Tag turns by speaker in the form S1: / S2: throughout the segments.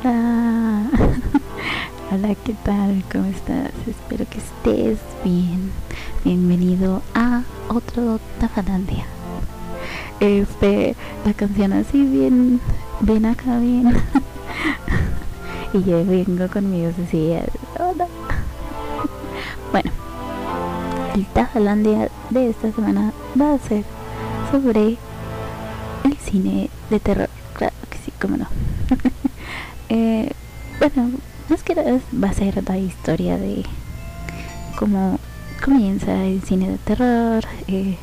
S1: Hola. Hola, ¿qué tal? ¿Cómo estás? Espero que estés bien. Bienvenido a otro Tafalandia. Este, la canción así bien, bien acá, bien. y yo vengo con mi voz así. Hola. Bueno, el Tafalandia de esta semana va a ser sobre el cine de terror. Claro que sí, cómo no. eh, bueno, más que nada va a ser la historia de cómo comienza el cine de terror, eh,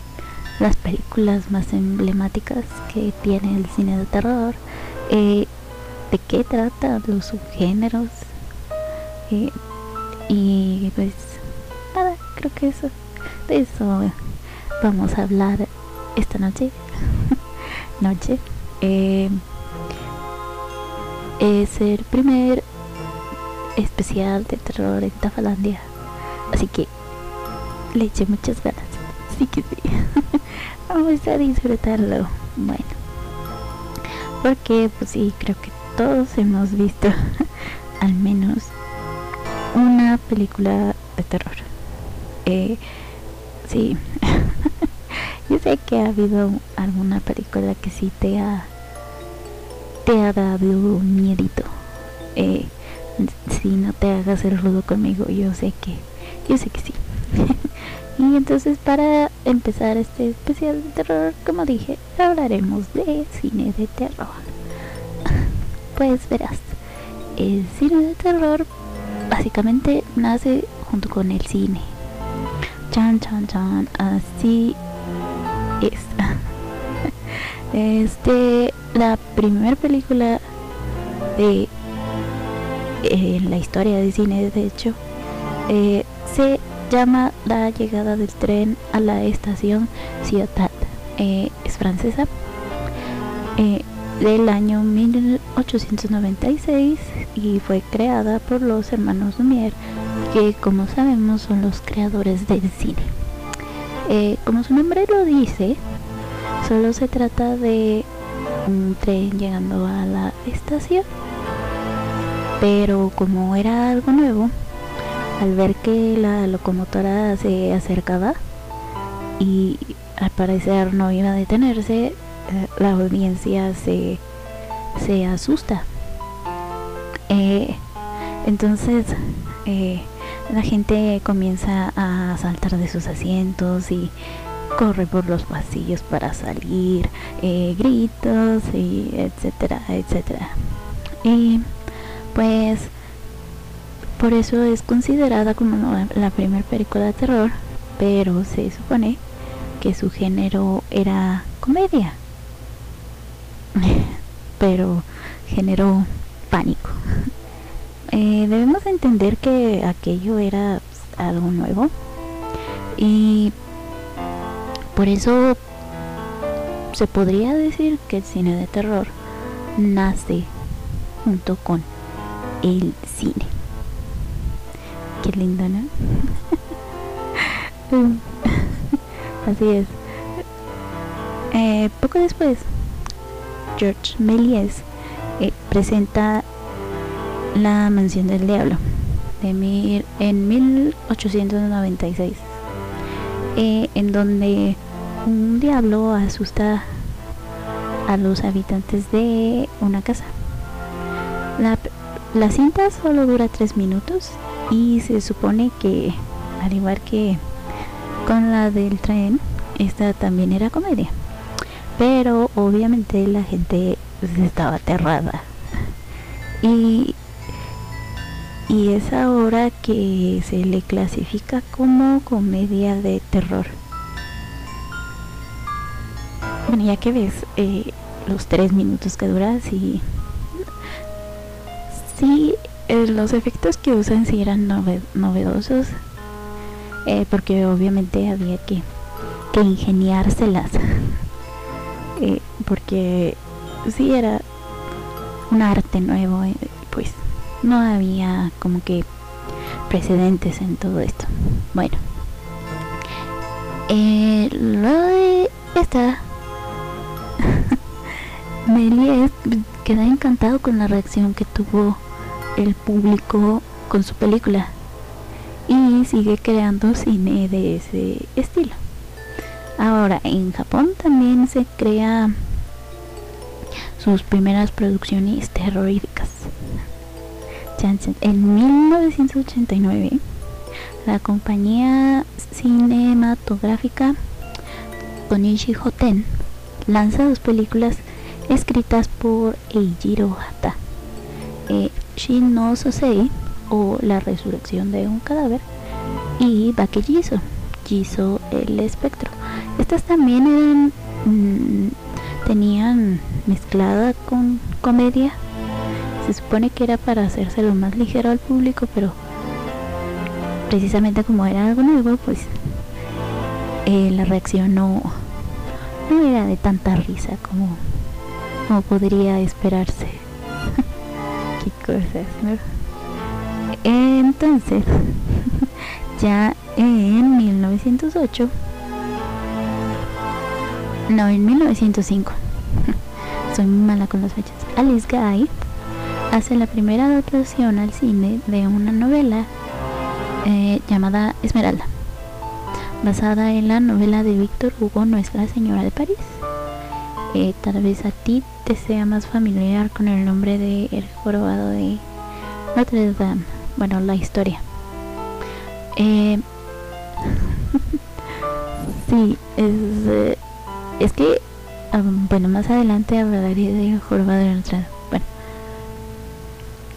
S1: las películas más emblemáticas que tiene el cine de terror, eh, de qué trata los subgéneros. Eh, y pues nada, creo que eso, de eso vamos a hablar esta noche. noche. Es el primer especial de terror en Tafalandia. Así que le eché muchas ganas. Así que sí. Vamos a disfrutarlo. Bueno. Porque pues sí, creo que todos hemos visto al menos una película de terror. Eh, sí. Yo sé que ha habido alguna película que sí te ha te ha dado miedito. Eh, si no te hagas el rudo conmigo, yo sé que, yo sé que sí. y entonces para empezar este especial de terror, como dije, hablaremos de cine de terror. pues verás, el cine de terror básicamente nace junto con el cine. Chan, chan, chan, así es. este, la primera película de eh, la historia de cine, de hecho, eh, se llama La llegada del tren a la estación Ciutat. Eh, es francesa. del año 1896 y fue creada por los hermanos Lumière, que como sabemos son los creadores del cine. como su nombre lo dice, solo se trata de un tren llegando a la estación pero como era algo nuevo, al ver que la locomotora se acercaba y al parecer no iba a detenerse, eh, la audiencia se, se asusta. Eh, entonces eh, la gente comienza a saltar de sus asientos y corre por los pasillos para salir, gritos y etcétera, etcétera. Pues por eso es considerada como la primera película de terror, pero se supone que su género era comedia. pero generó pánico. Eh, debemos entender que aquello era pues, algo nuevo y por eso se podría decir que el cine de terror nace junto con el cine. Qué lindo, ¿no? Así es. Eh, poco después, George Méliès eh, presenta La Mansión del Diablo de mil, en 1896, eh, en donde un diablo asusta a los habitantes de una casa. La, cinta solo dura 3 minutos y se supone que, al igual que con la del tren, esta también era comedia. Pero obviamente la gente estaba aterrada. Y, y es ahora que se le clasifica como comedia de terror. Bueno, ya que ves eh, los tres minutos que dura, sí, sí, eh, los efectos que usan sí eran novedosos, eh, porque obviamente había que, que ingeniárselas, eh, porque sí era un arte nuevo, pues no había como que precedentes en todo esto. Bueno, lo de esta Méliès queda encantado con la reacción que tuvo el público con su película y sigue creando cine de ese estilo. Ahora, en Japón también se crea sus primeras producciones terroríficas. En 1989, la compañía cinematográfica Konishi Hoten lanza dos películas escritas por Eijiro Hata. Eh, Shin no Sosei o La resurrección de un cadáver y Bakejizo, Jizo el espectro. Estas también eran mm, tenían mezclada con comedia. Se supone que era para hacérselo más ligero al público, pero precisamente como era algo nuevo, pues eh, la reacción no, no era de tanta risa como, como podría esperarse. Qué cosas, ¿no? Entonces, ya en 1908, no, en 1905, soy mala con las fechas, Alice Guy hace la primera adaptación al cine de una novela eh, llamada Esmeralda, basada en la novela de Víctor Hugo Nuestra Señora de París. Eh, tal vez a ti te sea más familiar con el nombre de El Jorobado de Notre Dame. Bueno, la historia. Eh, sí, es, eh, es que, um, bueno, más adelante hablaré de Jorobado de Notre Bueno,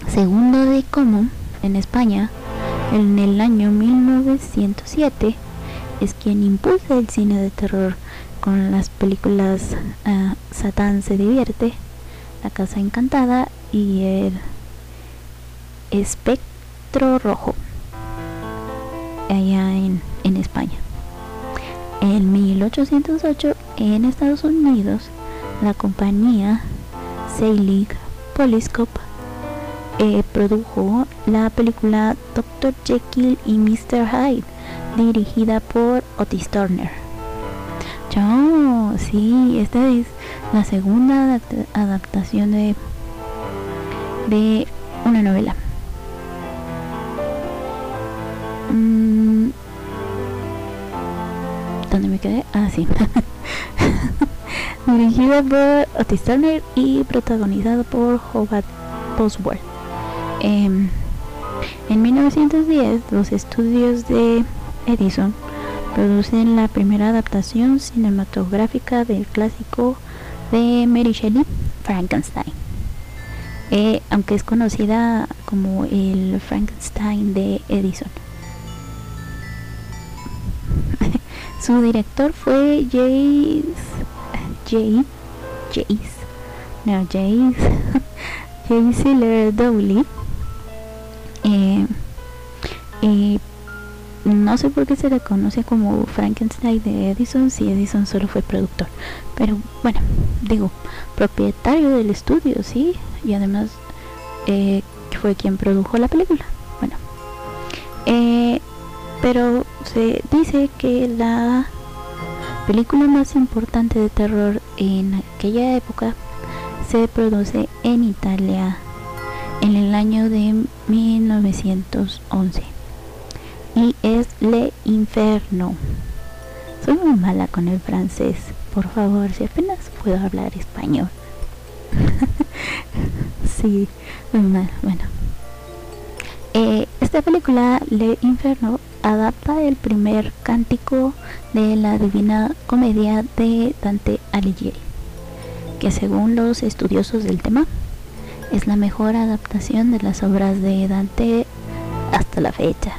S1: segundo de cómo en España, en el año 1907, es quien impulsa el cine de terror con las películas uh, Satán se divierte, La Casa Encantada y el Espectro Rojo, allá en, en España. En 1808, en Estados Unidos, la compañía Selig Polyscope eh, produjo la película Dr. Jekyll y Mr. Hyde, dirigida por Otis Turner. Yo, sí, esta es la segunda adaptación de, de una novela. Mm. ¿Dónde me quedé? Ah, sí. Dirigida por Otis Turner y protagonizado por Howard Bosworth. Em, en 1910, los estudios de Edison producen la primera adaptación cinematográfica del clásico de Mary Shelley, Frankenstein. Eh, aunque es conocida como el Frankenstein de Edison. Su director fue Jace. Jace. No, Jace. Jace Dowley. Eh, eh, no sé por qué se le conoce como Frankenstein de Edison si Edison solo fue productor. Pero bueno, digo, propietario del estudio, sí. Y además eh, fue quien produjo la película. Bueno. Eh, pero se dice que la película más importante de terror en aquella época se produce en Italia en el año de 1911 y es Le Inferno. Soy muy mala con el francés, por favor, si apenas puedo hablar español. sí, muy mal, bueno. Eh, esta película, Le Inferno, adapta el primer cántico de la Divina Comedia de Dante Alighieri, que según los estudiosos del tema es la mejor adaptación de las obras de Dante hasta la fecha.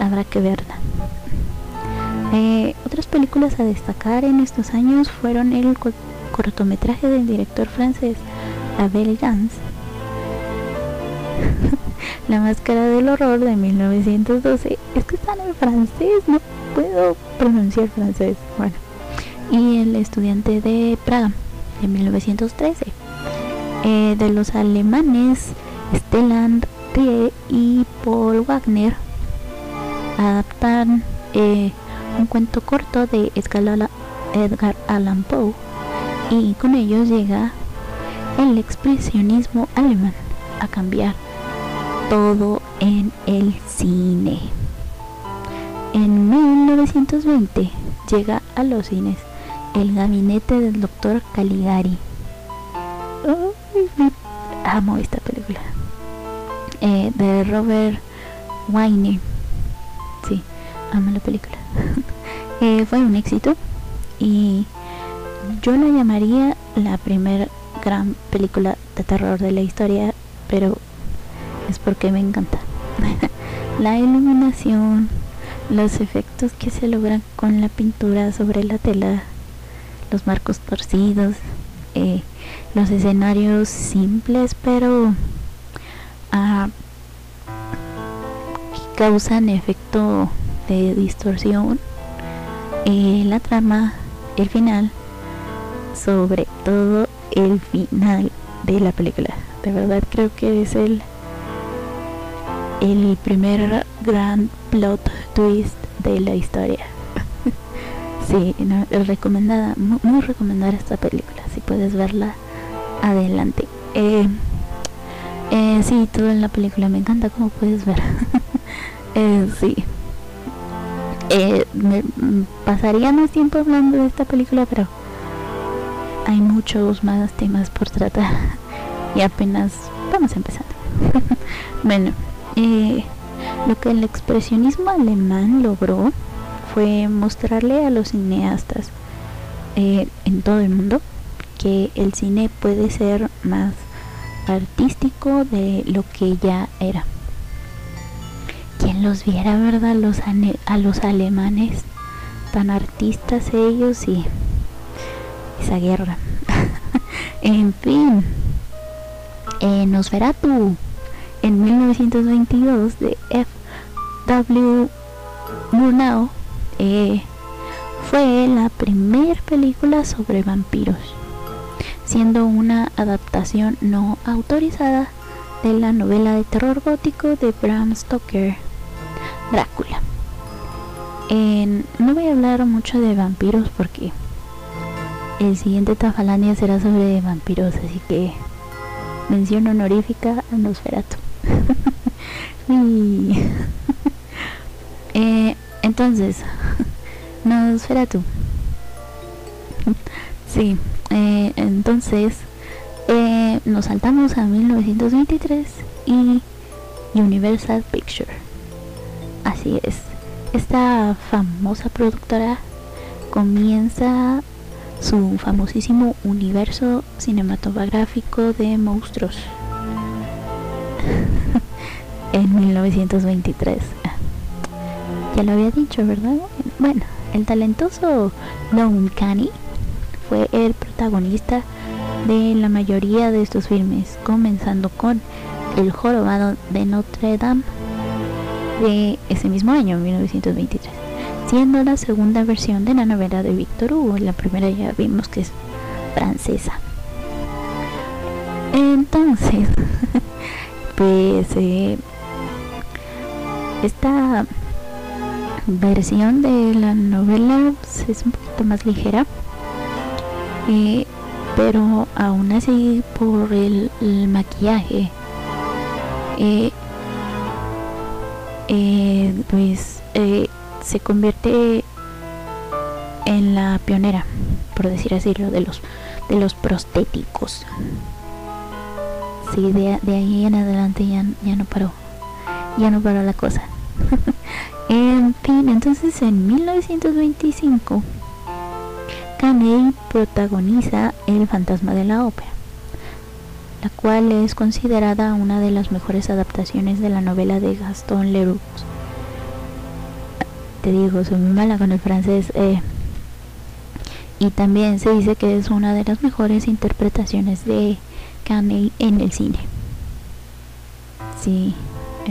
S1: Habrá que verla. Eh, otras películas a destacar en estos años fueron el cortometraje del director francés Abel Gans La Máscara del Horror de 1912. Es que están en francés, no puedo pronunciar francés. Bueno, y El Estudiante de Praga de 1913. Eh, de los alemanes Stellan Rie y Paul Wagner adaptan eh, un cuento corto de Edgar Allan Poe y con ellos llega el expresionismo alemán a cambiar todo en el cine. En 1920 llega a los cines el gabinete del doctor Caligari. amo esta película. Eh, de Robert Wayne. Amo la película. Eh, fue un éxito y yo la llamaría la primera gran película de terror de la historia, pero es porque me encanta. la iluminación, los efectos que se logran con la pintura sobre la tela, los marcos torcidos, eh, los escenarios simples pero ah, causan efecto de distorsión, eh, la trama, el final, sobre todo el final de la película. De verdad creo que es el el primer gran plot twist de la historia. sí, recomendada, muy, recomendada esta película. Si puedes verla, adelante. Eh, eh, sí, todo en la película me encanta, como puedes ver. eh, sí. Eh, me, mm, pasaría más tiempo hablando de esta película, pero hay muchos más temas por tratar y apenas vamos empezando. bueno, eh, lo que el expresionismo alemán logró fue mostrarle a los cineastas eh, en todo el mundo que el cine puede ser más artístico de lo que ya era. Los viera, ¿verdad? Los a los alemanes, tan artistas ellos y esa guerra. en fin, eh, Nosferatu en 1922 de F.W. Murnau eh, fue la primera película sobre vampiros, siendo una adaptación no autorizada de la novela de terror gótico de Bram Stoker, Drácula. no voy a hablar mucho de vampiros porque el siguiente Tafalandia será sobre vampiros, así que mención honorífica a Nosferatu. eh, entonces, Nosferatu. sí, eh, entonces eh, nos saltamos a 1923 y Universal Picture. Así es. Esta famosa productora comienza su famosísimo universo cinematográfico de monstruos en 1923. Ya lo había dicho, ¿verdad? Bueno, el talentoso Lon Canny fue el protagonista de la mayoría de estos filmes, comenzando con El jorobado de Notre Dame de ese mismo año, 1923, siendo la segunda versión de la novela de Victor Hugo. La primera ya vimos que es francesa. Entonces, pues eh, esta versión de la novela pues, es un poquito más ligera eh, pero aún así por el, maquillaje eh, pues se convierte en la pionera por decir así lo de los de los prostéticos sí, de, ahí en adelante ya, ya no paró. Ya no paró la cosa. en fin, entonces en 1925, Caney protagoniza El fantasma de la ópera, la cual es considerada una de las mejores adaptaciones de la novela de Gaston Leroux. Te digo, soy muy mala con el francés. Eh, y también se dice que es una de las mejores interpretaciones de Caney en el cine. Sí,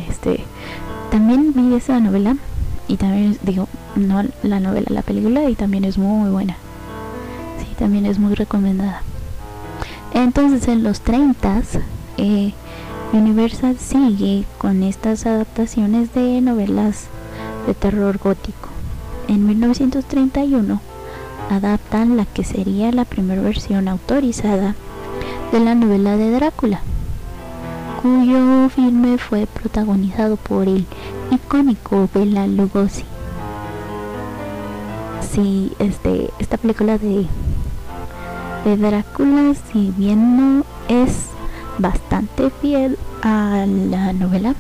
S1: este. También vi esa novela y también digo, no la novela, la película y también es muy buena. Sí, también es muy recomendada. Entonces en los 30 eh, Universal sigue con estas adaptaciones de novelas de terror gótico. En 1931 adaptan la que sería la primera versión autorizada de la novela de Drácula, cuyo filme fue protagonizado por el icónico Bela Lugosi. Sí, este, esta película de, de Drácula, si bien no es bastante fiel a la novela,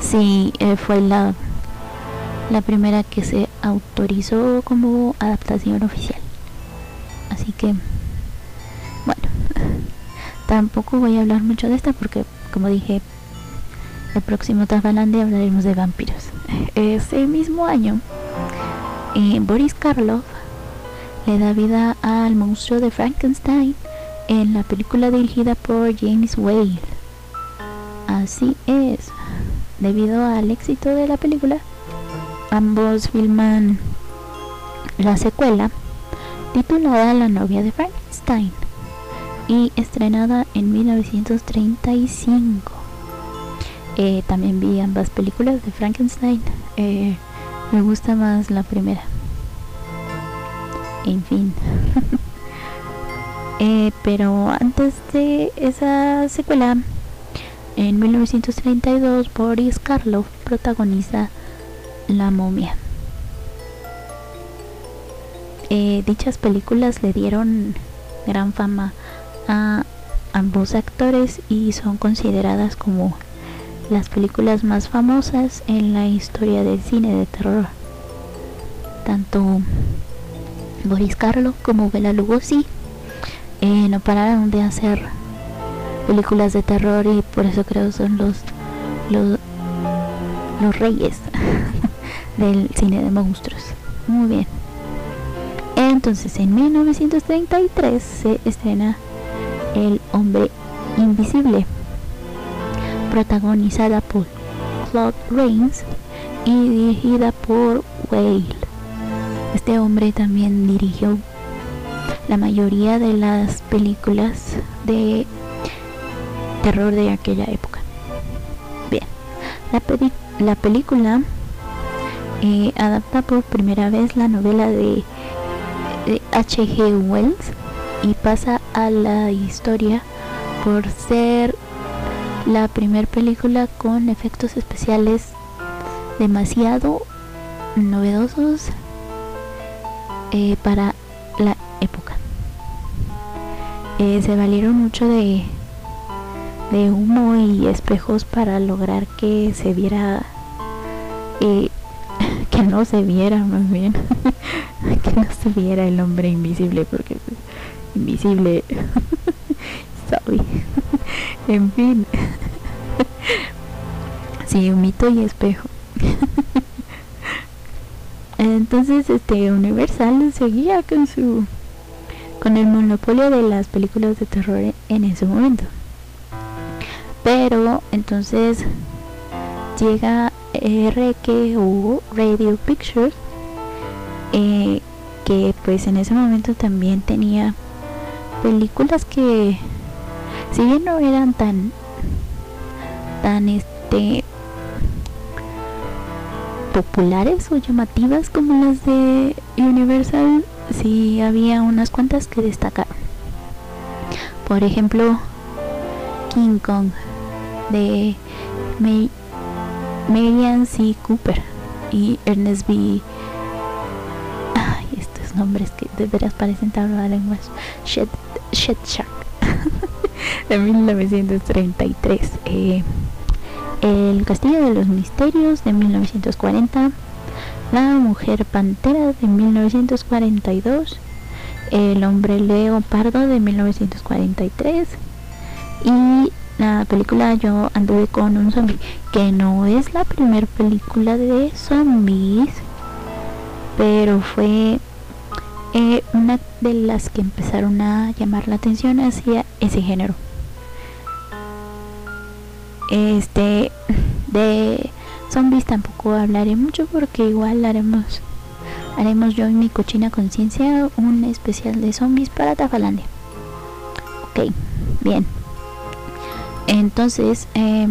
S1: sí eh, fue la, la primera que se autorizó como adaptación oficial. Así que Tampoco voy a hablar mucho de esta porque, como dije, el próximo Tafalandia hablaremos de vampiros. Ese mismo año, eh, Boris Karloff le da vida al monstruo de Frankenstein en la película dirigida por James Whale. Así es, debido al éxito de la película, ambos filman la secuela titulada La novia de Frankenstein y estrenada en 1935. Eh, también vi ambas películas de Frankenstein. Eh, me gusta más la primera. En fin. Eh, pero antes de esa secuela, en 1932, Boris Karloff protagoniza La momia. dichas películas le dieron gran fama a ambos actores y son consideradas como las películas más famosas en la historia del cine de terror. Tanto Boris Karloff como Bela Lugosi eh, no pararon de hacer películas de terror y por eso creo son los los, los reyes del cine de monstruos. Muy bien. Entonces en 1933 se estrena el hombre invisible, protagonizada por Claude Rains y dirigida por Whale. Este hombre también dirigió la mayoría de las películas de terror de aquella época. Bien, la, película eh, adapta por primera vez la novela de H.G. Wells y pasa a la historia por ser la primera película con efectos especiales demasiado novedosos eh, para la época. Eh, se valieron mucho de, humo y espejos para lograr que se viera, eh, que no se viera más bien, que no se viera el hombre invisible porque invisible. Sorry. en fin. sí, un y espejo. Entonces, este Universal seguía con su con el monopolio de las películas de terror en ese momento. Pero entonces llega RKU Radio Pictures eh, que pues en ese momento también tenía películas que si bien no eran tan tan este populares o llamativas como las de Universal, sí había unas cuantas que destacar. Por ejemplo, King Kong de Marian C. Cooper y Ernest B nombres que de veras parecen tabla lenguas. Shed, Shed Shark de 1933. Eh, el Castillo de los Misterios de 1940. La Mujer Pantera de 1942. El Hombre Leopardo de 1943. Y la película Yo anduve con un zombie, que no es la primera película de zombies, pero fue eh, una de las que empezaron a llamar la atención hacia ese género. Este de zombies tampoco hablaré mucho porque igual haremos haremos yo y mi cochina conciencia un especial de zombies para Tafalandia. Ok, bien. Entonces eh,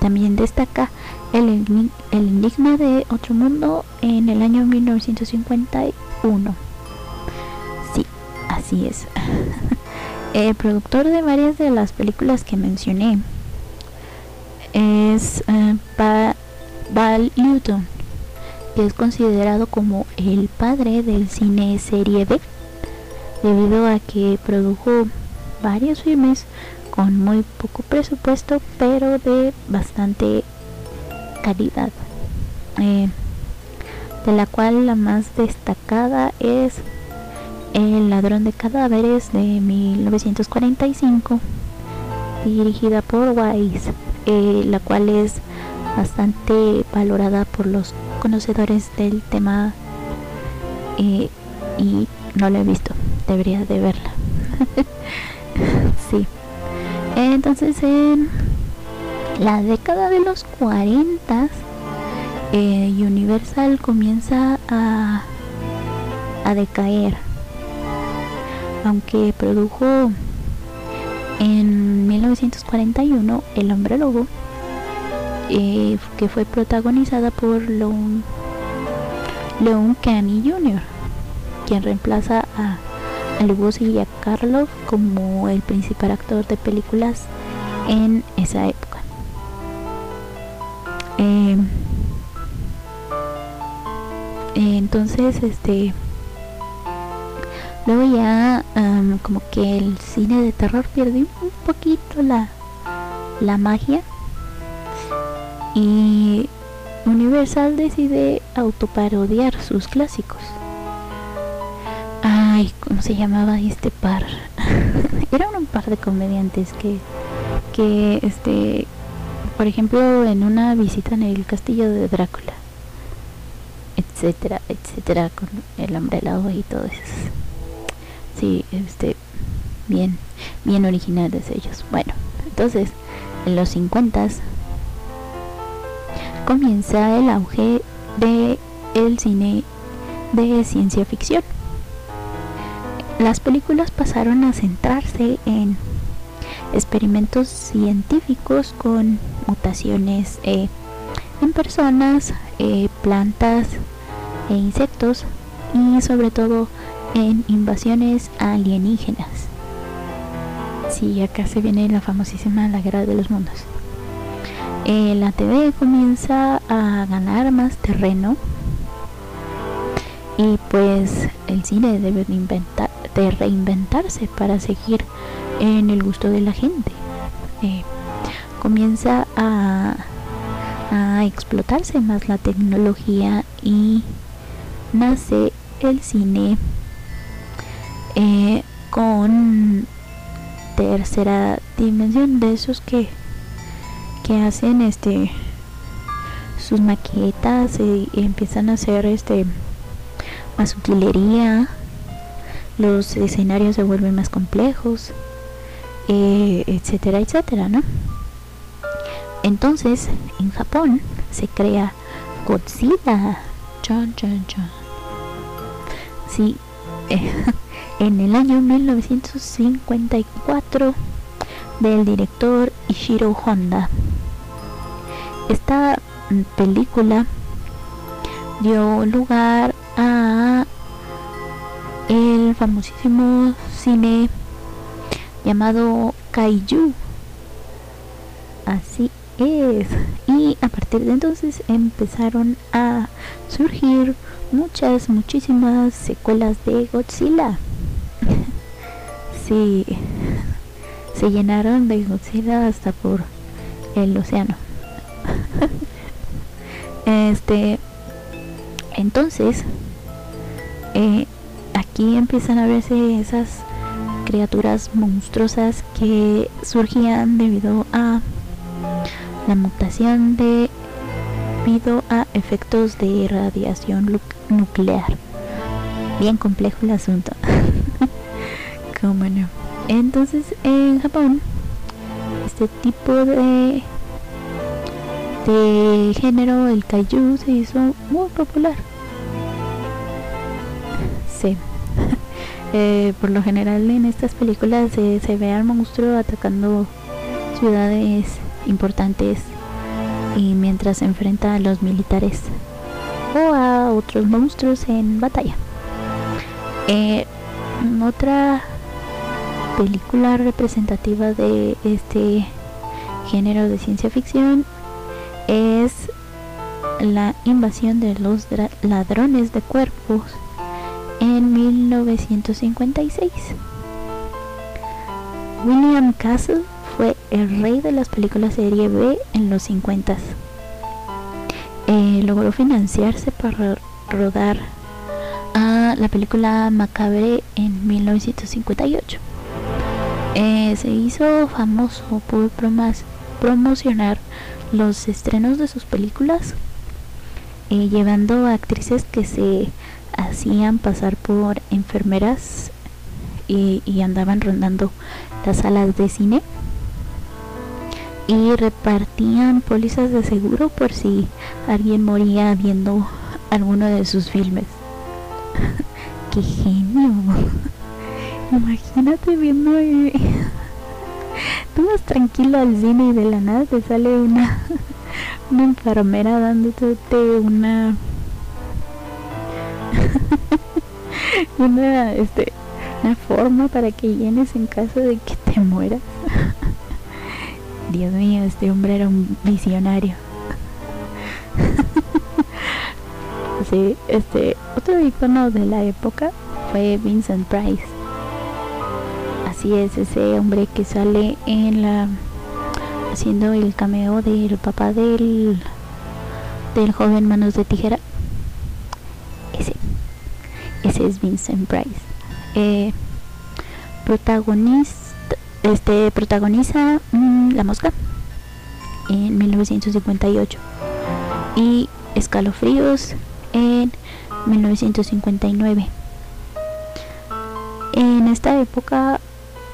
S1: también destaca el, el enigma de otro mundo en el año 1950 1. Sí, así es. El productor de varias de las películas que mencioné es uh, Val Newton, que es considerado como el padre del cine serie B, debido a que produjo varios filmes con muy poco presupuesto, pero de bastante calidad. Eh, de la cual la más destacada es El ladrón de cadáveres de 1945, dirigida por Wise, eh, la cual es bastante valorada por los conocedores del tema eh, y no la he visto, debería de verla. sí. Entonces en la década de los 40 eh, Universal comienza a, a decaer. Aunque produjo en 1941 El hombre lobo, eh, que fue protagonizada por Leon, Canny Jr., quien reemplaza a, a y a Karloff como el principal actor de películas en esa época. Eh, entonces, este. Luego ya, como que el cine de terror pierde un poquito la, la magia. Y Universal decide autoparodiar sus clásicos. Ay, ¿cómo se llamaba este par? Era un par de comediantes que, que, este, por ejemplo, en una visita en el castillo de Drácula etcétera, etcétera, con el hombre helado y todo eso. Sí, este, bien, bien originales ellos. Bueno, entonces, en los 50 comienza el auge de el cine de ciencia ficción. Las películas pasaron a centrarse en experimentos científicos con mutaciones eh, en personas, eh, plantas, e insectos y sobre todo en invasiones alienígenas. Sí, acá se viene la famosísima La Guerra de los Mundos. Eh, la TV comienza a ganar más terreno y pues el cine debe de, inventar, de reinventarse para seguir en el gusto de la gente. Eh, comienza a, a explotarse más la tecnología y nace el cine eh, con tercera dimensión de esos que que hacen este sus maquetas y, empiezan a hacer este más utilería. Los escenarios se vuelven más complejos eh, etcétera etcétera no entonces en Japón se crea Godzilla. Chan, chan, chan. Sí, en el año 1954 del director Ishiro Honda. Esta película dio lugar a el famosísimo cine llamado Kaiju. Así es. Y a partir de entonces empezaron a surgir muchas, muchísimas secuelas de Godzilla. Se llenaron de Godzilla hasta por el océano. este, entonces, eh, aquí empiezan a verse esas criaturas monstruosas que surgían debido a la mutación de debido a efectos de radiación nuclear. Bien complejo el asunto. Entonces en Japón este tipo de de género, el kaiju, se hizo muy popular. Sí. Eh, por lo general en estas películas se ve al monstruo atacando ciudades importantes y mientras se enfrenta a los militares o a otros monstruos en batalla. Eh, otra película representativa de este género de ciencia ficción es la invasión de los ladrones de cuerpos en 1956. William Castle fue el rey de las películas serie B en los 50. Eh, logró financiarse para rodar a la película Macabre en 1958. Eh, se hizo famoso por promocionar los estrenos de sus películas, eh, llevando a actrices que se hacían pasar por enfermeras y, y andaban rondando las salas de cine y repartían pólizas de seguro por si alguien moría viendo alguno de sus filmes. ¡Qué genio! Imagínate viendo... Tú vas tranquilo al cine y de la nada te sale una, una enfermera dándote una... una, este, una forma para que llenes en caso de que te mueras. Dios mío, este hombre era un visionario. sí, este, otro icono de la época fue Vincent Price. Así es, ese hombre que sale en la haciendo el cameo del papá del del joven Manos de Tijera. Ese, ese es Vincent Price. Eh, protagonista este protagoniza mm, La Mosca en 1958 y Escalofríos en 1959. En esta época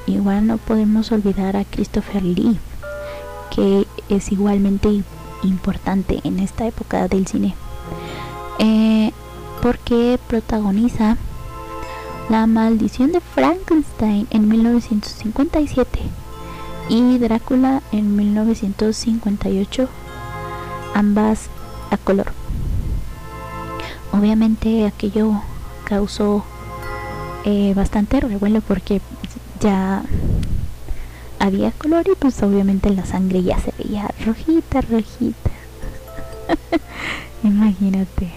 S1: igual no podemos olvidar a Christopher Lee, que es igualmente importante en esta época del cine, eh, porque protagoniza la maldición de Frankenstein en 1957 y Drácula en 1958, ambas a color. Obviamente aquello causó eh, bastante revuelo porque ya había color y pues obviamente la sangre ya se veía rojita, rojita. Imagínate.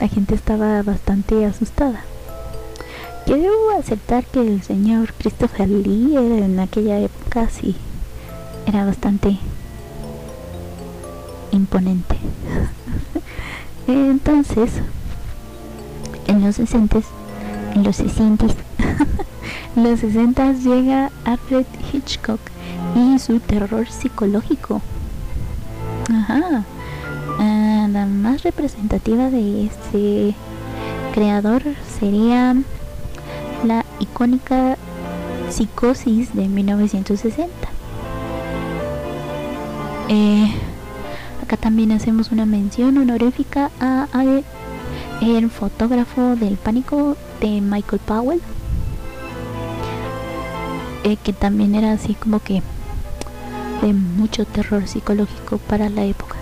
S1: La gente estaba bastante asustada. Yo debo aceptar que el señor Christopher Lee en aquella época sí era bastante imponente. Entonces, en los 60 en los 60 los 60 llega Alfred Hitchcock y su terror psicológico. Ajá. Ah, la más representativa de este creador sería la icónica Psicosis de 1960. Eh, acá también hacemos una mención honorífica a, el fotógrafo del pánico de Michael Powell, eh, que también era así como que de mucho terror psicológico para la época.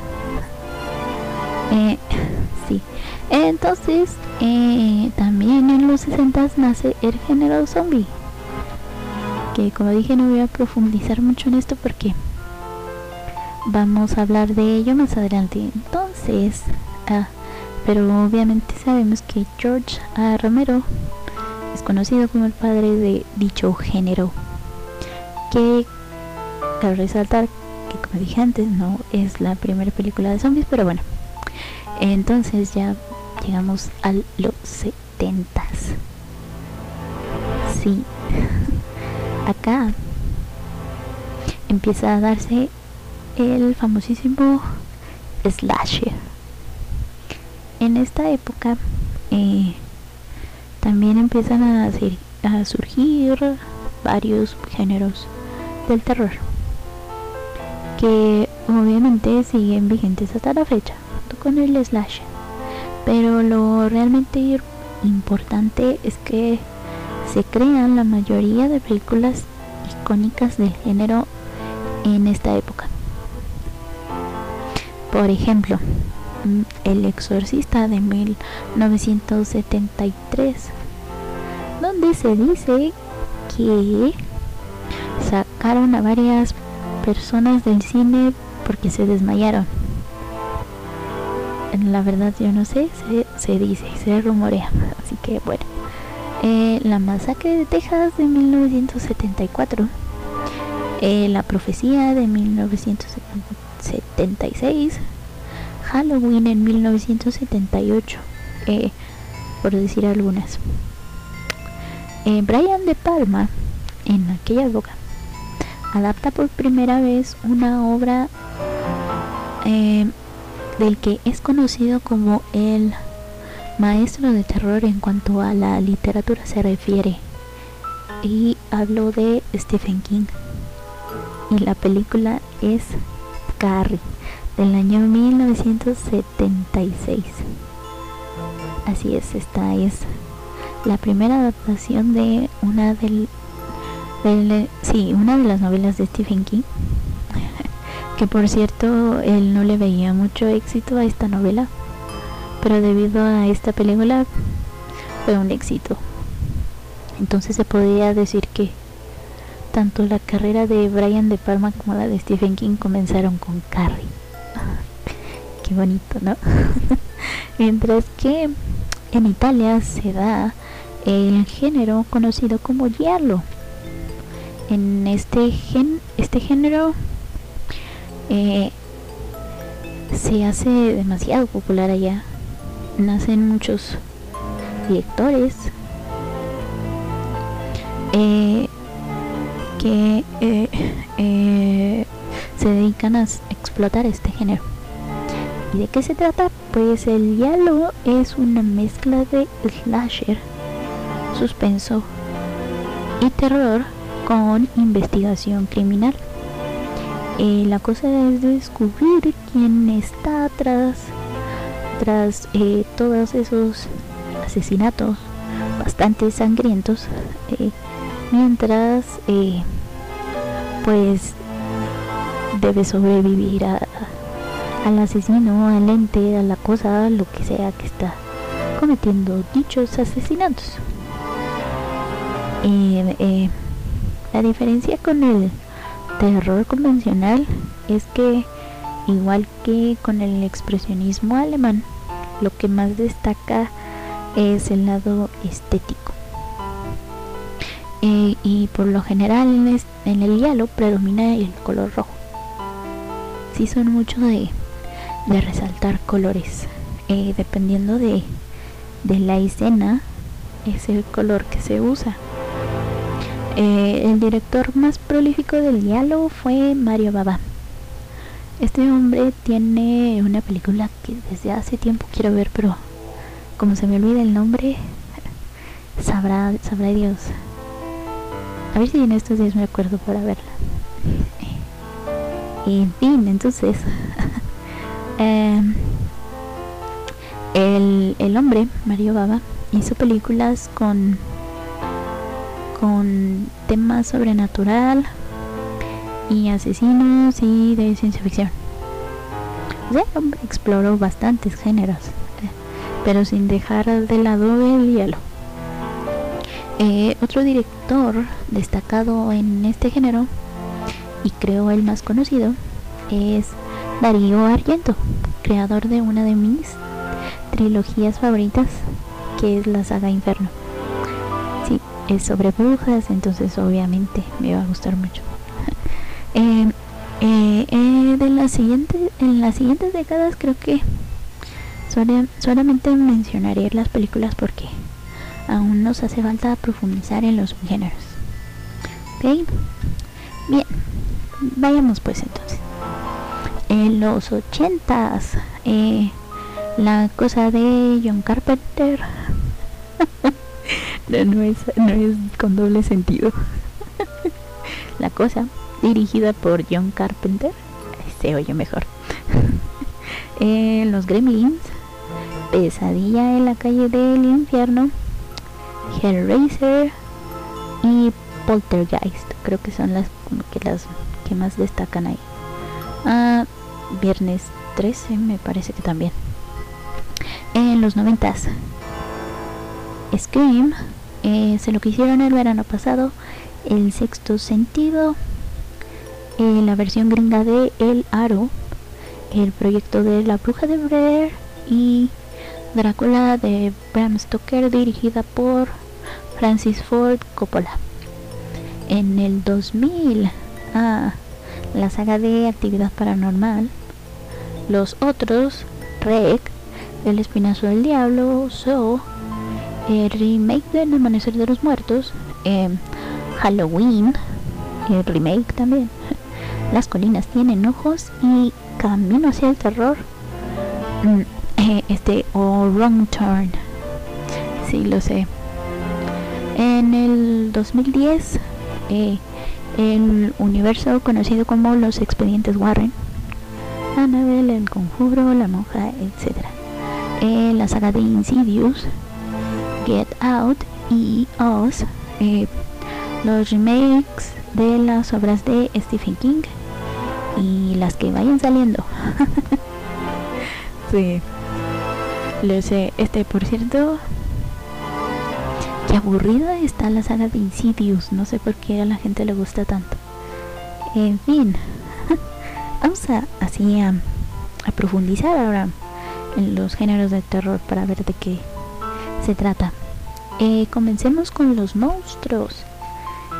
S1: Eh, sí, entonces, eh, también en los 60 nace el género zombie. Que como dije no voy a profundizar mucho en esto porque vamos a hablar de ello más adelante. Entonces, ah, pero obviamente sabemos que George A. Romero es conocido como el padre de dicho género. Que cabe resaltar que como dije antes no es la primera película de zombies, pero bueno. Entonces ya llegamos a los setentas. Sí, acá empieza a darse el famosísimo slasher. En esta época eh, también empiezan a, a surgir varios géneros del terror que obviamente siguen vigentes hasta la fecha con el slasher pero lo realmente importante es que se crean la mayoría de películas icónicas del género en esta época. Por ejemplo, mm, El Exorcista de 1973 donde se dice que a varias personas del cine porque se desmayaron. La verdad yo no sé, se, dice, se rumorea. Así que bueno. Eh, la masacre de Texas de 1974. Eh, la profecía de 1976. Halloween en 1978. Eh, por decir algunas. Brian De Palma, en aquella época, adapta por primera vez una obra eh, del que es conocido como el maestro de terror en cuanto a la literatura se refiere. Y hablo de Stephen King. Y la película es Carrie, del año 1976. Así es, esta es la primera adaptación de una del sí, una de las novelas de Stephen King. que por cierto, él no le veía mucho éxito a esta novela. Pero debido a esta película fue un éxito. Entonces se podría decir que tanto la carrera de Brian De Palma como la de Stephen King comenzaron con Carrie. Qué bonito, ¿no? Mientras que en Italia se da el género conocido como giallo en este gen este género eh, se hace demasiado popular allá nacen muchos directores eh, que eh, se dedican a explotar este género ¿Y de qué se trata? Pues el diálogo es una mezcla de slasher, suspenso y terror con investigación criminal. Eh, la cosa es descubrir quién está atrás tras eh, todos esos asesinatos bastante sangrientos eh, mientras pues debe sobrevivir al asesino, al ente, a la cosa, lo que sea que está cometiendo dichos asesinatos. La diferencia con el terror convencional es que, igual que con el expresionismo alemán, lo que más destaca es el lado estético. Eh, y por lo general en, el hielo predomina el color rojo. Sí son mucho de, resaltar colores. Eh, dependiendo de, de la escena, es el color que se usa. Eh, el director más prolífico del diálogo fue Mario Baba. Este hombre tiene una película que desde hace tiempo quiero ver, pero como se me olvida el nombre, sabrá, sabrá Dios. A ver si en estos días me acuerdo para verla. En fin, entonces, em, el, el hombre, Mario Baba, hizo películas con con temas sobrenatural y asesinos y de ciencia ficción. exploró bastantes géneros, pero sin dejar de lado el hielo. Eh, otro director destacado en este género, y creo el más conocido, es Darío Argento, creador de una de mis trilogías favoritas, que es la saga Inferno es sobre brujas, entonces obviamente me va a gustar mucho. Eh, eh, de la siguiente, en las siguientes décadas creo que solamente mencionaré las películas porque aún nos hace falta profundizar en los géneros. ¿Ok? Bien, vayamos pues entonces. En los ochentas, eh, la cosa de John Carpenter no es, no es con doble sentido. La cosa, dirigida por John Carpenter, se oye mejor. Eh, los Gremlins, Pesadilla en la calle del infierno, Hellraiser y Poltergeist. Creo que son las que las que más destacan ahí. Ah, Viernes 13 me parece que también. En los noventas Scream, Eh, se lo que hicieron el verano pasado, el sexto sentido, eh, la versión gringa de El Aro, el proyecto de La Bruja de Blair y Drácula de Bram Stoker dirigida por Francis Ford Coppola. En el 2000, ah, la saga de Actividad Paranormal, Los Otros, Rec, El Espinazo del Diablo, So, el remake del Amanecer de los Muertos, em, Halloween, el remake también, Las Colinas Tienen Ojos y Camino hacia el Terror, mm, eh, este, o Wrong Turn, sí lo sé. En el 2010, eh, el universo conocido como los expedientes Warren, Annabelle, el conjuro, la monja, etc. Eh, la saga de Insidious, Out y Oz, eh, los remakes de las obras de Stephen King y las que vayan saliendo. sí. Lo sé, este por cierto, qué aburrida está la saga de Insidious, no sé por qué a la gente le gusta tanto. En fin, vamos a así a, profundizar ahora en los géneros de terror para ver de qué se trata. Eh, comencemos con los monstruos.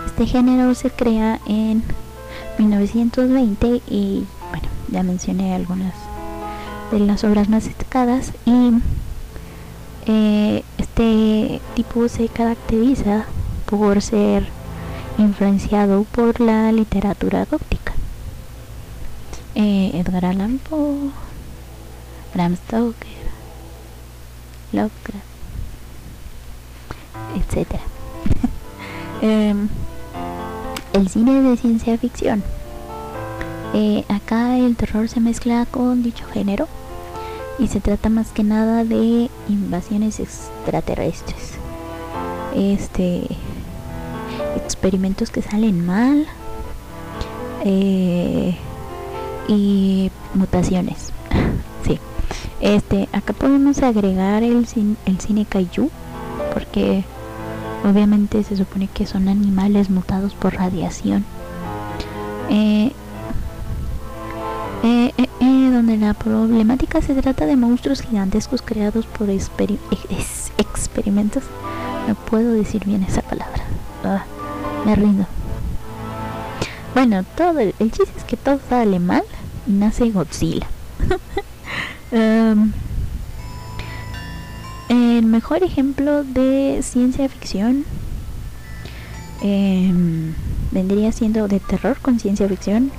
S1: Este género se crea en 1920 y bueno, ya mencioné algunas de las obras más destacadas y eh, este tipo se caracteriza por ser influenciado por la literatura gótica. Eh, Edgar Allan Poe, Bram Stoker, Lovecraft, etc. Em, el cine de ciencia ficción. Eh, acá el terror se mezcla con dicho género y se trata más que nada de invasiones extraterrestres. Este experimentos que salen mal eh, y mutaciones. sí. Este, acá podemos agregar el, el cine kaiju porque obviamente se supone que son animales mutados por radiación. Eh, eh, eh, donde la problemática se trata de monstruos gigantescos creados por experimentos. No puedo decir bien esa palabra. Ah, me rindo. Bueno, todo el, chiste es que todo sale mal y nace Godzilla. Em, el mejor ejemplo de ciencia ficción em, vendría siendo de terror con ciencia ficción,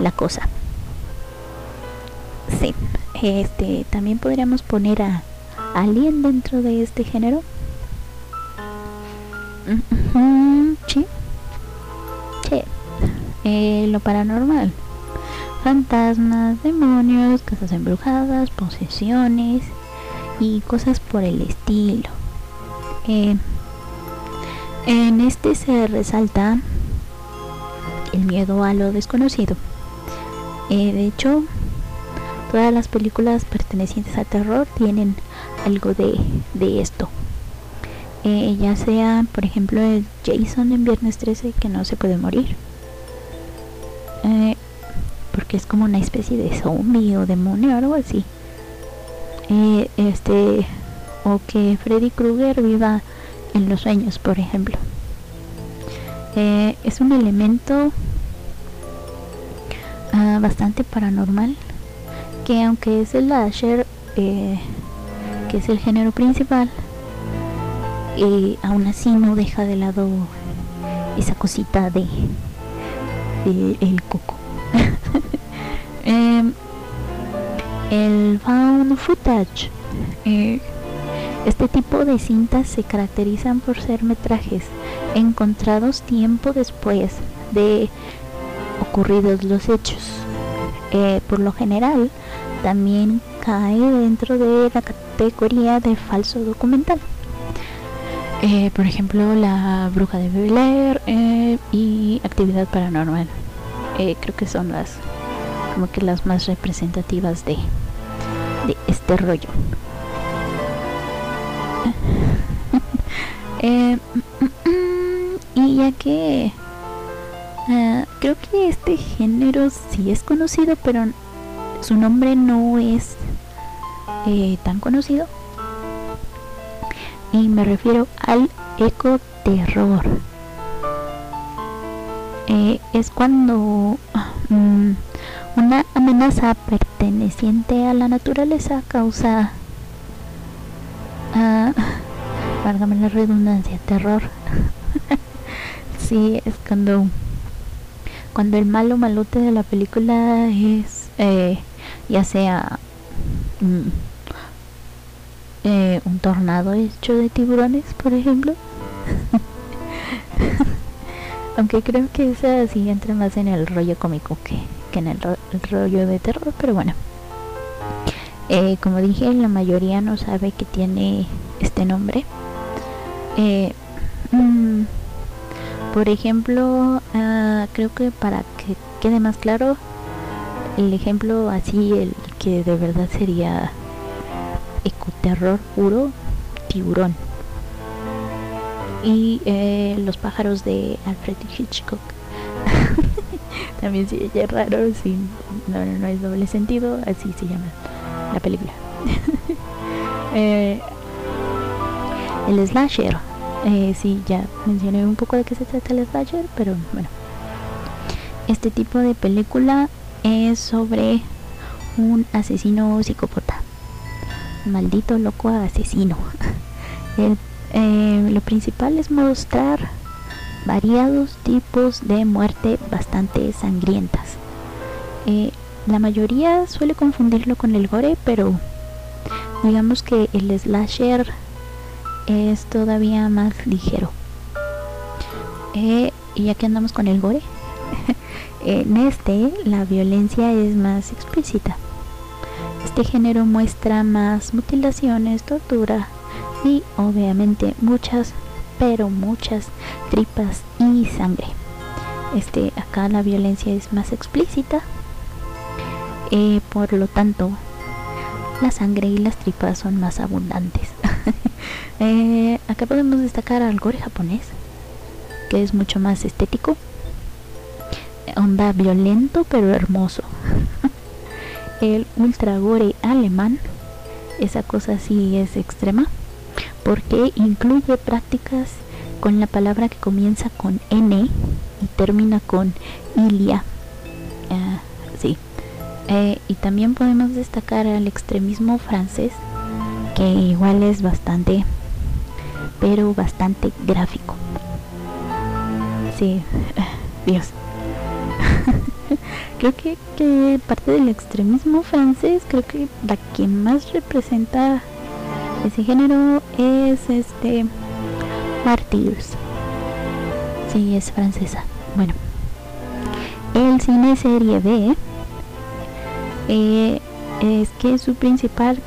S1: La Cosa. Sí, este también podríamos poner a Alien dentro de este género. Sí, sí. Eh, lo paranormal. Fantasmas, demonios, casas embrujadas, posesiones y cosas por el estilo. Eh, en este se resalta el miedo a lo desconocido. Eh, de hecho, Todas las películas pertenecientes al terror tienen algo de, esto. Eh, ya sea, por ejemplo, el Jason en Viernes 13 que no se puede morir. Porque es como una especie de zombie o demonio o algo así. Este o que Freddy Krueger viva en los sueños, por ejemplo. es un elemento ah, bastante paranormal que aunque es el lasher eh, que es el género principal eh, aún así no deja de lado esa cosita de, el coco em, el found footage eh, este tipo de cintas se caracterizan por ser metrajes encontrados tiempo después de ocurridos los hechos por lo general también cae dentro de la categoría de falso documental. Eh, por ejemplo, La Bruja de Bel eh, y Actividad Paranormal. Eh, creo que son las como que las más representativas de este rollo. Eh, y ya que uh, creo que este género sí es conocido, pero su nombre no es eh, tan conocido. Y me refiero al ecoterror. Eh, es cuando una amenaza perteneciente a la naturaleza causa, uh, válgame la redundancia, terror. sí, es cuando cuando el malo malote de la película es eh, ya sea mm, eh, un tornado hecho de tiburones, por ejemplo. Aunque creo que esa sí entra más en el rollo cómico que, que en el, rollo de terror, pero bueno. Eh, como dije, la mayoría no sabe que tiene este nombre. Eh, mm, por ejemplo, uh, creo que para que quede más claro, el ejemplo así, el que de verdad sería ecoterror puro, tiburón. Y eh, los pájaros de Alfred Hitchcock. También se es raro, sí, no, no, es doble sentido, así se llama la película. eh, el slasher. Eh, sí, ya mencioné un poco de qué se trata el slasher, pero bueno. Este tipo de película es sobre un asesino psicópata. Maldito loco asesino. eh, lo principal es mostrar variados tipos de muerte bastante sangrientas. Eh, la mayoría suele confundirlo con el gore, pero digamos que el slasher es todavía más ligero. Eh, y ya que andamos con el gore, en este la violencia es más explícita. Este género muestra más mutilaciones, tortura y obviamente muchas, pero muchas tripas y sangre. Este acá la violencia es más explícita. Eh, por lo tanto, la sangre y las tripas son más abundantes. Eh, acá podemos destacar al gore japonés, que es mucho más estético. Onda violento pero hermoso. El ultra gore alemán, esa cosa sí es extrema, porque incluye prácticas con la palabra que comienza con N y termina con ilia. Uh, sí. Eh, y también podemos destacar al extremismo francés, que igual es bastante pero bastante gráfico. Sí, Dios. creo que, parte del extremismo francés, creo que la que más representa ese género es este Martyrs. Sí, es francesa. Bueno, el cine serie B eh, es que su principal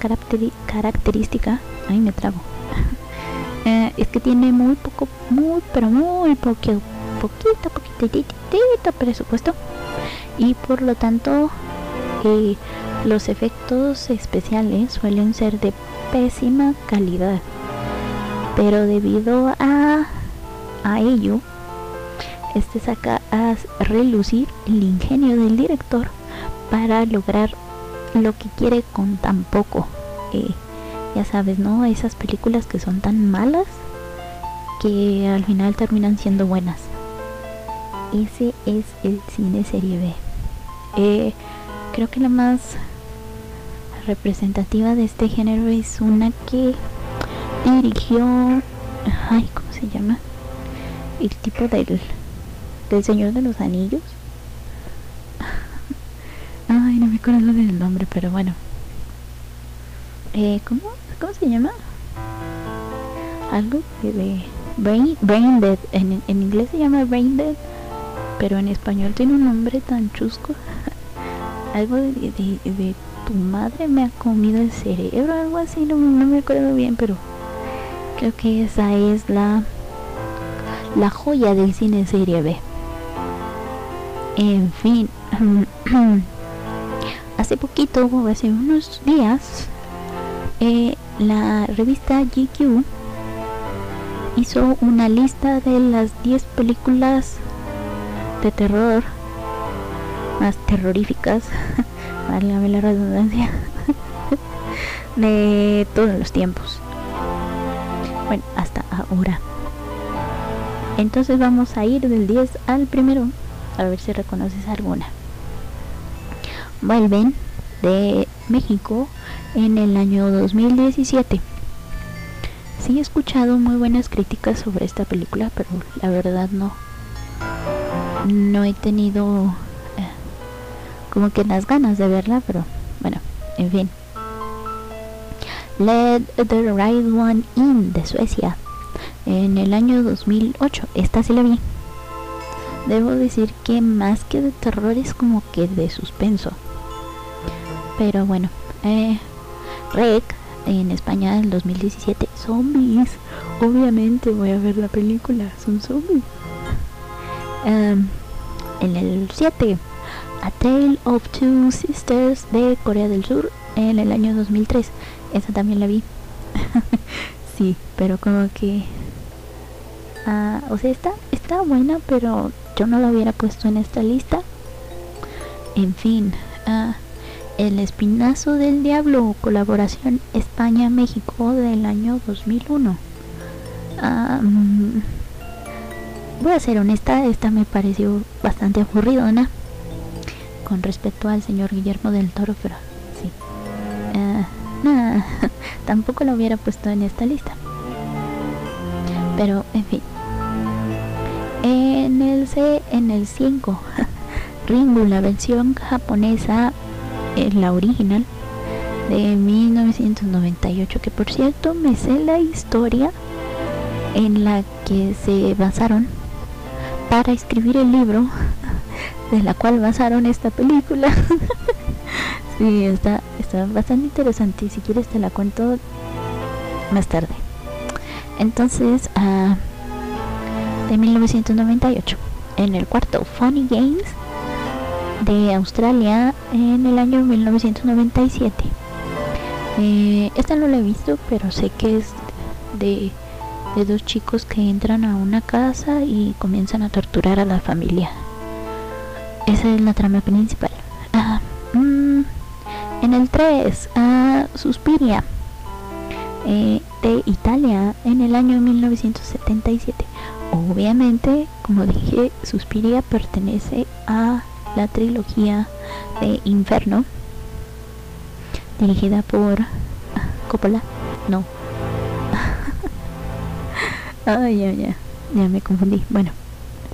S1: característica, ay me trago, eh, es que tiene muy poco, muy, pero muy poquito, poquito, poquito presupuesto y por lo tanto eh, los efectos especiales suelen ser de pésima calidad. Pero debido a, a ello, este saca a relucir el ingenio del director para lograr lo que quiere con tan poco. Eh, ya sabes, ¿no? Esas películas que son tan malas que al final terminan siendo buenas. Ese es el cine serie B. Eh, creo que la más representativa de este género es una que dirigió, ay, ¿cómo se llama? El tipo del, del Señor de los Anillos. Acuerdo del nombre, pero bueno. Eh, ¿cómo, ¿Cómo se llama? Algo de Brain, Brain Dead. En, en inglés se llama Brain Dead, pero en español tiene un nombre tan chusco. algo de, de, de, tu madre me ha comido el cerebro, algo así, no, no me acuerdo bien, pero creo que esa es la la joya del cine serie B. En fin, hace poquito, hace unos días, eh, la revista GQ hizo una lista de las 10 películas de terror más terroríficas, válgame la redundancia, de todos los tiempos. Bueno, hasta ahora. Entonces vamos a ir del 10 al primero, a ver si reconoces alguna. Vuelven de México en el año 2017. Sí he escuchado muy buenas críticas sobre esta película, pero la verdad no. No he tenido eh, como que las ganas de verla, pero bueno, en fin. Let the Right One In de Suecia en el año 2008. Esta sí la vi. Debo decir que más que de terror es como que de suspenso. Pero bueno, eh, Rec en España en 2017. Zombies. Obviamente voy a ver la película. Son zombies. Em, en el 7. A Tale of Two Sisters de Corea del Sur en el año 2003. Esa también la vi. sí, pero como que... Ah, o sea, está, está buena, pero yo no la hubiera puesto en esta lista. En fin. Uh, el Espinazo del Diablo, colaboración España-México del año 2001. voy a ser honesta, esta me pareció bastante aburridona con respecto al señor Guillermo del Toro, pero sí. Uh, tampoco lo hubiera puesto en esta lista. Pero, en fin. En el C, en el 5, Ringu, la versión japonesa la original de 1998 que por cierto me sé la historia en la que se basaron para escribir el libro de la cual basaron esta película. Sí está, está bastante interesante si quieres te la cuento más tarde. Entonces uh, de 1998 en el cuarto Funny Games de Australia en el año 1997. Eh, esta no la he visto, pero sé que es de, dos chicos que entran a una casa y comienzan a torturar a la familia. Esa es la trama principal. Ah, mm, en el 3, ah, Suspiria, eh, de Italia, en el año 1977. Obviamente, como dije, Suspiria pertenece a la trilogía de Inferno, dirigida por Coppola. No. Ay, ya, ya, ya me confundí. Bueno,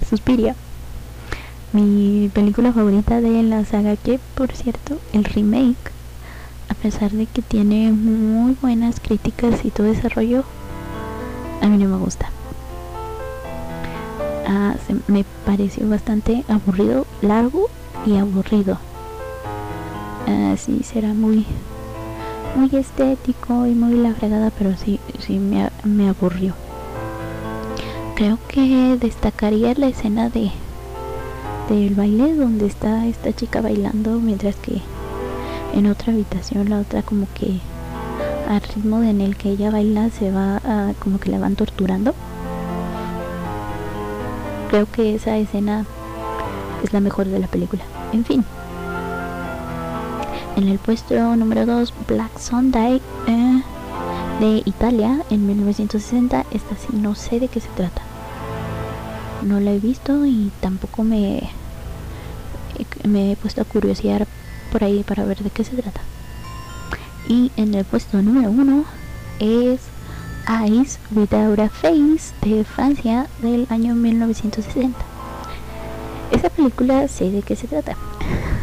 S1: Suspiria. Mi película favorita de la saga que, por cierto, el remake, a pesar de que tiene muy buenas críticas y todo ese rollo, a mí no me gusta. Ah, me pareció bastante aburrido, largo y aburrido. Ah, sí, será muy muy estético y muy la fregada, pero sí, sí me, me aburrió. Creo que destacaría la escena de del baile donde está esta chica bailando mientras que en otra habitación la otra como que al ritmo en el que ella baila se va como que la van torturando creo que esa escena es la mejor de la película. En fin. En el puesto número 2, Black Sunday eh, de Italia en 1960. Esta sí no sé de qué se trata. No la he visto y tampoco me, me he puesto a curiosear por ahí para ver de qué se trata. Y en el puesto número 1 es Eyes Without a Face de Francia del año 1960. Esa película sé de qué se trata.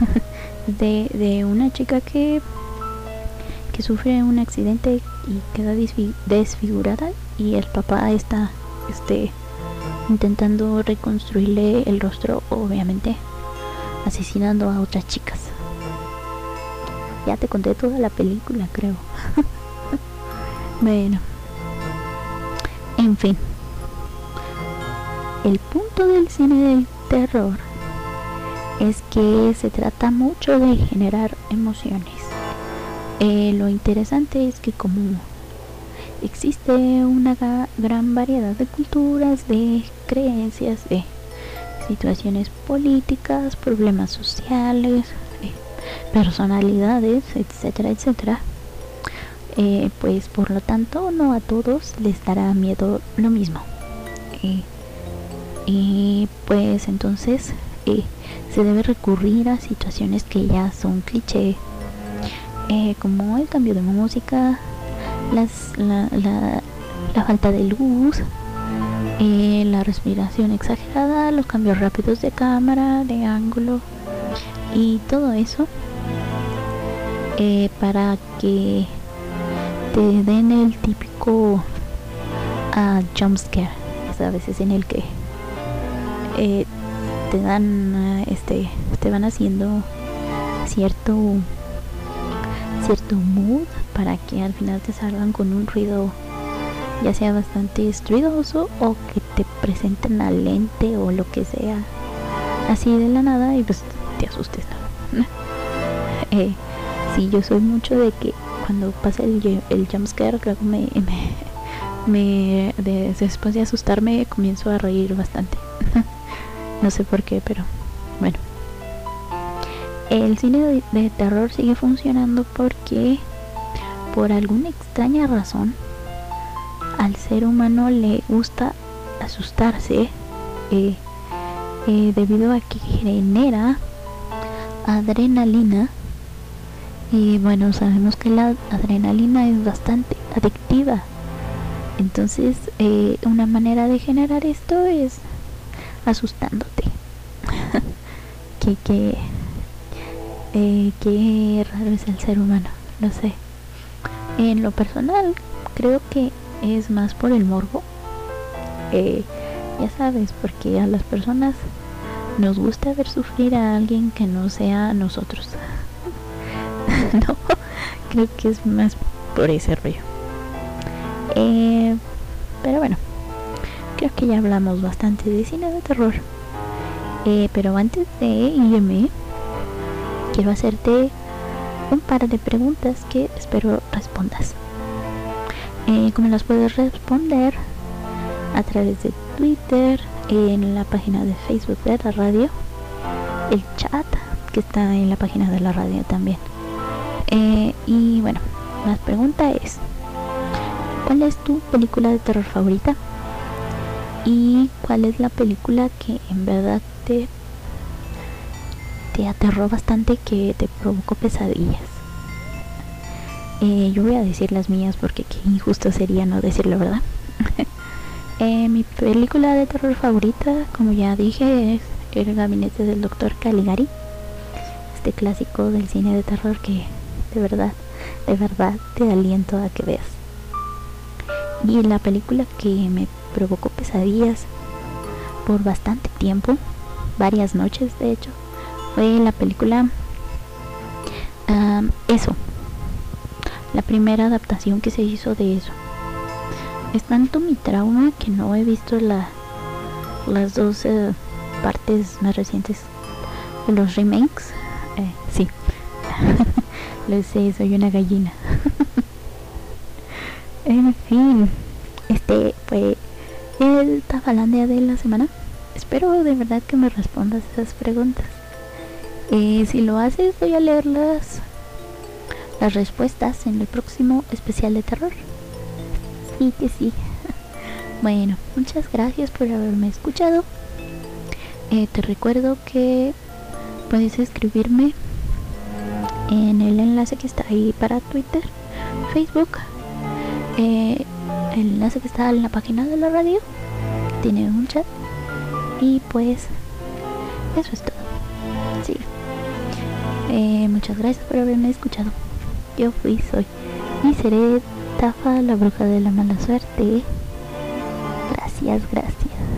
S1: de, de, una chica que, que sufre un accidente y queda desfigurada y el papá está este, intentando reconstruirle el rostro, obviamente asesinando a otras chicas. Ya te conté toda la película, creo. bueno. En fin, el punto del cine del terror es que se trata mucho de generar emociones. Eh, lo interesante es que como existe una gran variedad de culturas, de creencias, de situaciones políticas, problemas sociales, eh, personalidades, etcétera, etcétera. Eh, pues por lo tanto no a todos les dará miedo lo mismo. Eh, y pues entonces se debe recurrir a situaciones que ya son cliché, como el cambio de música, la, la, la falta de luz, eh, la respiración exagerada, los cambios rápidos de cámara, de ángulo y todo eso eh, para que te den el típico uh, jump scare, a veces en el que eh, te dan este te van haciendo cierto cierto mood para que al final te salgan con un ruido ya sea bastante ruidoso o que te presenten la lente o lo que sea así de la nada y pues te asustes ¿no? eh, sí yo soy mucho de que cuando pasa el, el jumpscare que me, me, después de asustarme comienzo a reír bastante. No sé por qué pero bueno. El cine de terror sigue funcionando porque por alguna extraña razón al ser humano le gusta asustarse eh, eh, debido a que genera adrenalina y bueno sabemos que la adrenalina es bastante adictiva entonces eh, una manera de generar esto es asustándote que que qué raro es el ser humano no sé en lo personal creo que es más por el morbo. Eh, ya sabes, porque a las personas nos gusta ver sufrir a alguien que no sea nosotros. no, creo que es más por ese rollo. Eh, pero bueno, creo que ya hablamos bastante de cine de terror. Eh, pero antes de irme, quiero hacerte un par de preguntas que espero respondas. Eh, ¿Cómo las puedes responder? A través de Twitter, en la página de Facebook de la radio, el chat que está en la página de la radio también. Eh, y bueno, la pregunta es, ¿cuál es tu película de terror favorita? ¿Y cuál es la película que en verdad te, te aterró bastante, que te provocó pesadillas? Eh, yo voy a decir las mías porque qué injusto sería no decir la verdad. Eh, mi película de terror favorita, como ya dije, es El gabinete del doctor Caligari. Este clásico del cine de terror que de verdad, de verdad te aliento a que veas. Y la película que me provocó pesadillas por bastante tiempo, varias noches de hecho, fue la película Eso, la primera adaptación que se hizo de eso. Es tanto mi trauma que no he visto la, las dos eh, partes más recientes de los remakes. Eh, sí, lo sé, soy una gallina. en fin, este fue el Tafalandia de la semana. Espero de verdad que me respondas esas preguntas. Eh, si lo haces, voy a leerlas las respuestas en el próximo especial de terror. Sí que sí. Bueno, muchas gracias por haberme escuchado. Eh, te recuerdo que puedes escribirme en el enlace que está ahí para Twitter, Facebook, eh, el enlace que está en la página de la radio, tiene un chat y pues eso es todo. Sí. Eh, muchas gracias por haberme escuchado. Yo fui, soy y seré Tafa, la bruja de la mala suerte. Gracias, gracias.